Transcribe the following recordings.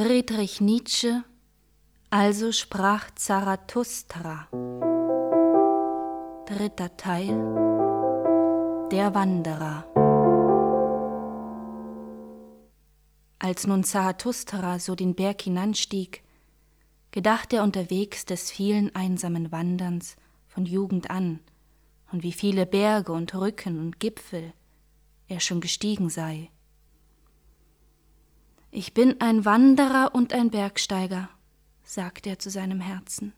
Friedrich Nietzsche, also sprach Zarathustra. Dritter Teil Der Wanderer. Als nun Zarathustra so den Berg hinanstieg, gedachte er unterwegs des vielen einsamen Wanderns von Jugend an und wie viele Berge und Rücken und Gipfel er schon gestiegen sei. Ich bin ein Wanderer und ein Bergsteiger, sagte er zu seinem Herzen.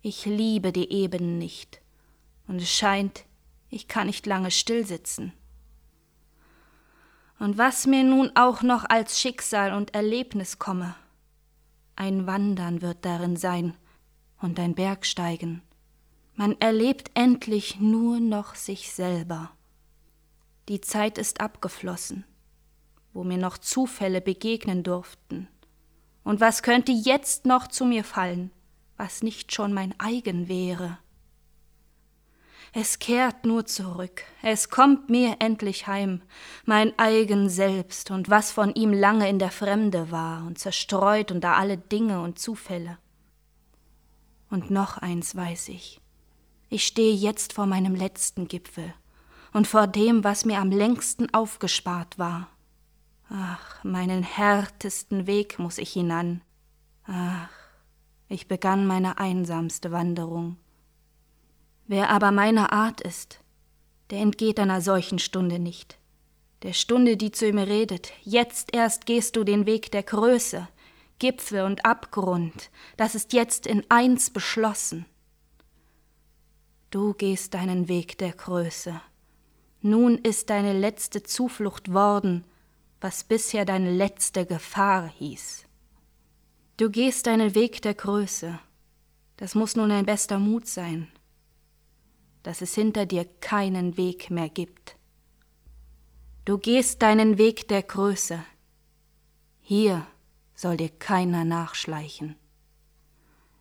Ich liebe die Ebenen nicht, und es scheint, ich kann nicht lange stillsitzen. Und was mir nun auch noch als Schicksal und Erlebnis komme, ein Wandern wird darin sein und ein Bergsteigen. Man erlebt endlich nur noch sich selber. Die Zeit ist abgeflossen, wo mir noch Zufälle begegnen durften. Und was könnte jetzt noch zu mir fallen, was nicht schon mein eigen wäre? Es kehrt nur zurück, es kommt mir endlich heim, mein eigen Selbst und was von ihm lange in der Fremde war und zerstreut unter alle Dinge und Zufälle. Und noch eins weiß ich, ich stehe jetzt vor meinem letzten Gipfel und vor dem, was mir am längsten aufgespart war. Ach, meinen härtesten Weg muss ich hinan. Ach, ich begann meine einsamste Wanderung. Wer aber meiner Art ist, der entgeht einer solchen Stunde nicht. Der Stunde, die zu ihm redet, jetzt erst gehst du den Weg der Größe, Gipfel und Abgrund, das ist jetzt in eins beschlossen. Du gehst deinen Weg der Größe. Nun ist deine letzte Zuflucht worden, was bisher deine letzte Gefahr hieß. Du gehst deinen Weg der Größe. Das muss nun ein bester Mut sein, dass es hinter dir keinen Weg mehr gibt. Du gehst deinen Weg der Größe. Hier soll dir keiner nachschleichen.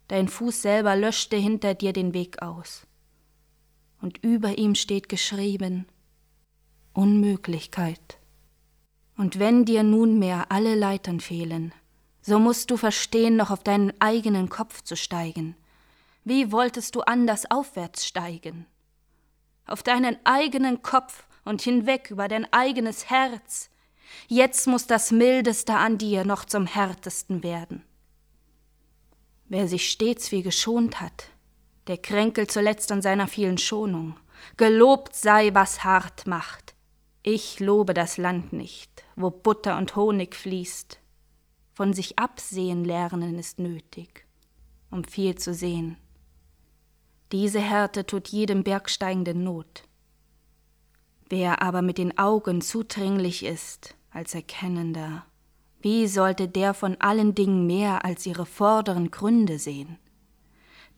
Dein Fuß selber löschte hinter dir den Weg aus und über ihm steht geschrieben Unmöglichkeit. Und wenn dir nunmehr alle Leitern fehlen, so musst du verstehen, noch auf deinen eigenen Kopf zu steigen. Wie wolltest du anders aufwärts steigen? Auf deinen eigenen Kopf und hinweg über dein eigenes Herz. Jetzt muss das Mildeste an dir noch zum Härtesten werden. Wer sich stets wie geschont hat, der kränkelt zuletzt an seiner vielen Schonung. Gelobt sei, was hart macht. Ich lobe das Land nicht, wo Butter und Honig fließt. Von sich absehen lernen ist nötig, um viel zu sehen. Diese Härte tut jedem Bergsteigenden Not. Wer aber mit den Augen zudringlich ist als Erkennender, wie sollte der von allen Dingen mehr als ihre vorderen Gründe sehen?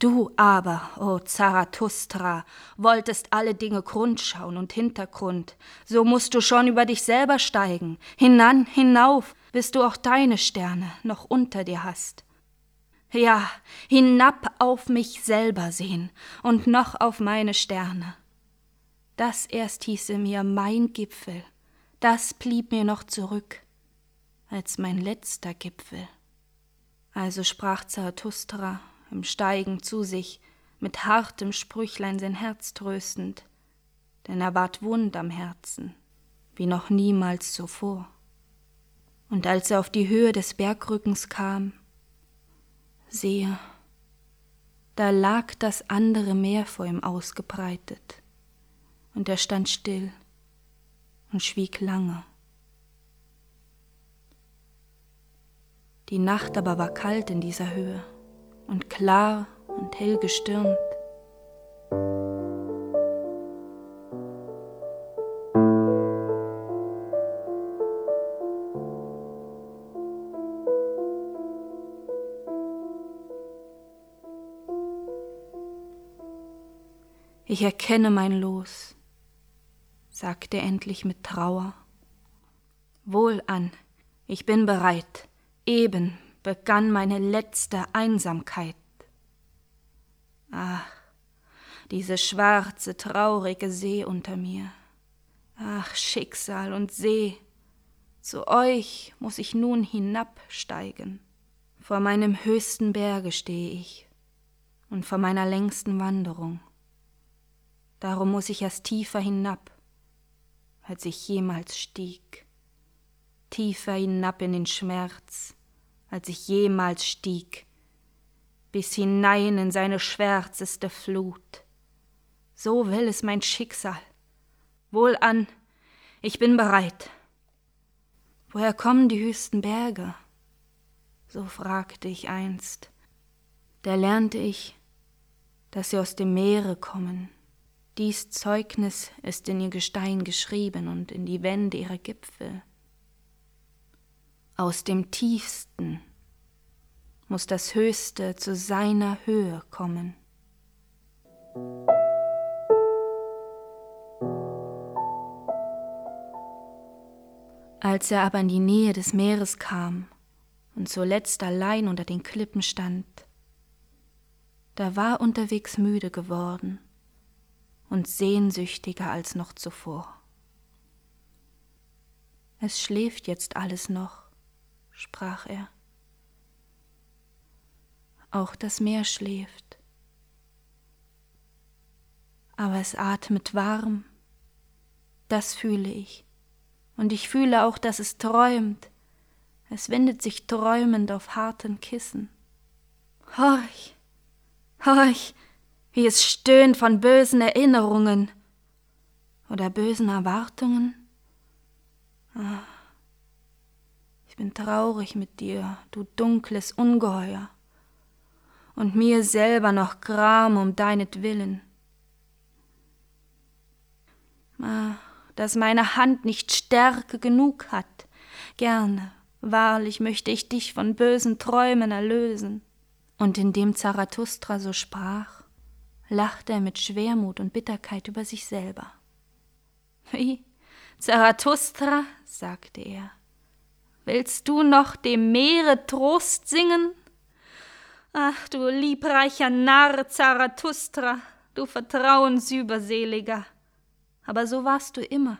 Du aber, o oh Zarathustra, wolltest alle Dinge Grundschauen und Hintergrund, so musst du schon über dich selber steigen, hinan, hinauf, bis du auch deine Sterne noch unter dir hast. Ja, hinab auf mich selber sehen und noch auf meine Sterne. Das erst hieße mir mein Gipfel, das blieb mir noch zurück, als mein letzter Gipfel. Also sprach Zarathustra im Steigen zu sich, mit hartem Sprüchlein sein Herz tröstend, denn er ward wund am Herzen, wie noch niemals zuvor. Und als er auf die Höhe des Bergrückens kam, sehe, da lag das andere Meer vor ihm ausgebreitet, und er stand still und schwieg lange. Die Nacht aber war kalt in dieser Höhe und klar und hell gestirnt. Ich erkenne mein Los, sagte endlich mit Trauer. Wohlan, ich bin bereit, eben begann meine letzte Einsamkeit. Ach, diese schwarze, traurige See unter mir. Ach, Schicksal und See, Zu euch muss ich nun hinabsteigen. Vor meinem höchsten Berge stehe ich und vor meiner längsten Wanderung. Darum muss ich erst tiefer hinab, als ich jemals stieg, tiefer hinab in den Schmerz, als ich jemals stieg, bis hinein in seine schwärzeste Flut. So will es mein Schicksal. Wohlan, ich bin bereit. Woher kommen die höchsten Berge? So fragte ich einst. Da lernte ich, dass sie aus dem Meere kommen. Dies Zeugnis ist in ihr Gestein geschrieben und in die Wände ihrer Gipfel. Aus dem Tiefsten muss das Höchste zu seiner Höhe kommen. Als er aber in die Nähe des Meeres kam und zuletzt allein unter den Klippen stand, da war unterwegs müde geworden und sehnsüchtiger als noch zuvor. Es schläft jetzt alles noch, sprach er. Auch das Meer schläft, aber es atmet warm, das fühle ich und ich fühle auch, dass es träumt. Es windet sich träumend auf harten Kissen. Horch, horch, wie es stöhnt von bösen Erinnerungen oder bösen Erwartungen. Ah, ich bin traurig mit dir, du dunkles Ungeheuer, und mir selber noch Gram um deinetwillen. Ah, dass meine Hand nicht Stärke genug hat. Gerne, wahrlich möchte ich dich von bösen Träumen erlösen. Und indem Zarathustra so sprach, lachte er mit Schwermut und Bitterkeit über sich selber. Wie, Zarathustra, sagte er, willst du noch dem Meere Trost singen? Ach, du liebreicher Narr Zarathustra, du Vertrauensüberseliger, aber so warst du immer.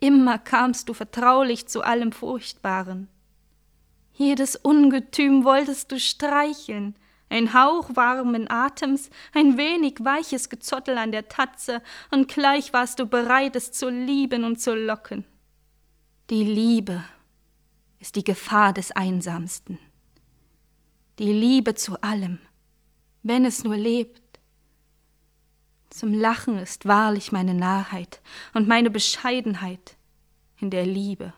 Immer kamst du vertraulich zu allem Furchtbaren. Jedes Ungetüm wolltest du streicheln, ein Hauch warmen Atems, ein wenig weiches Gezottel an der Tatze, und gleich warst du bereit, es zu lieben und zu locken. Die Liebe ist die Gefahr des Einsamsten. Die Liebe zu allem, wenn es nur lebt, zum Lachen ist wahrlich meine Narrheit und meine Bescheidenheit in der Liebe.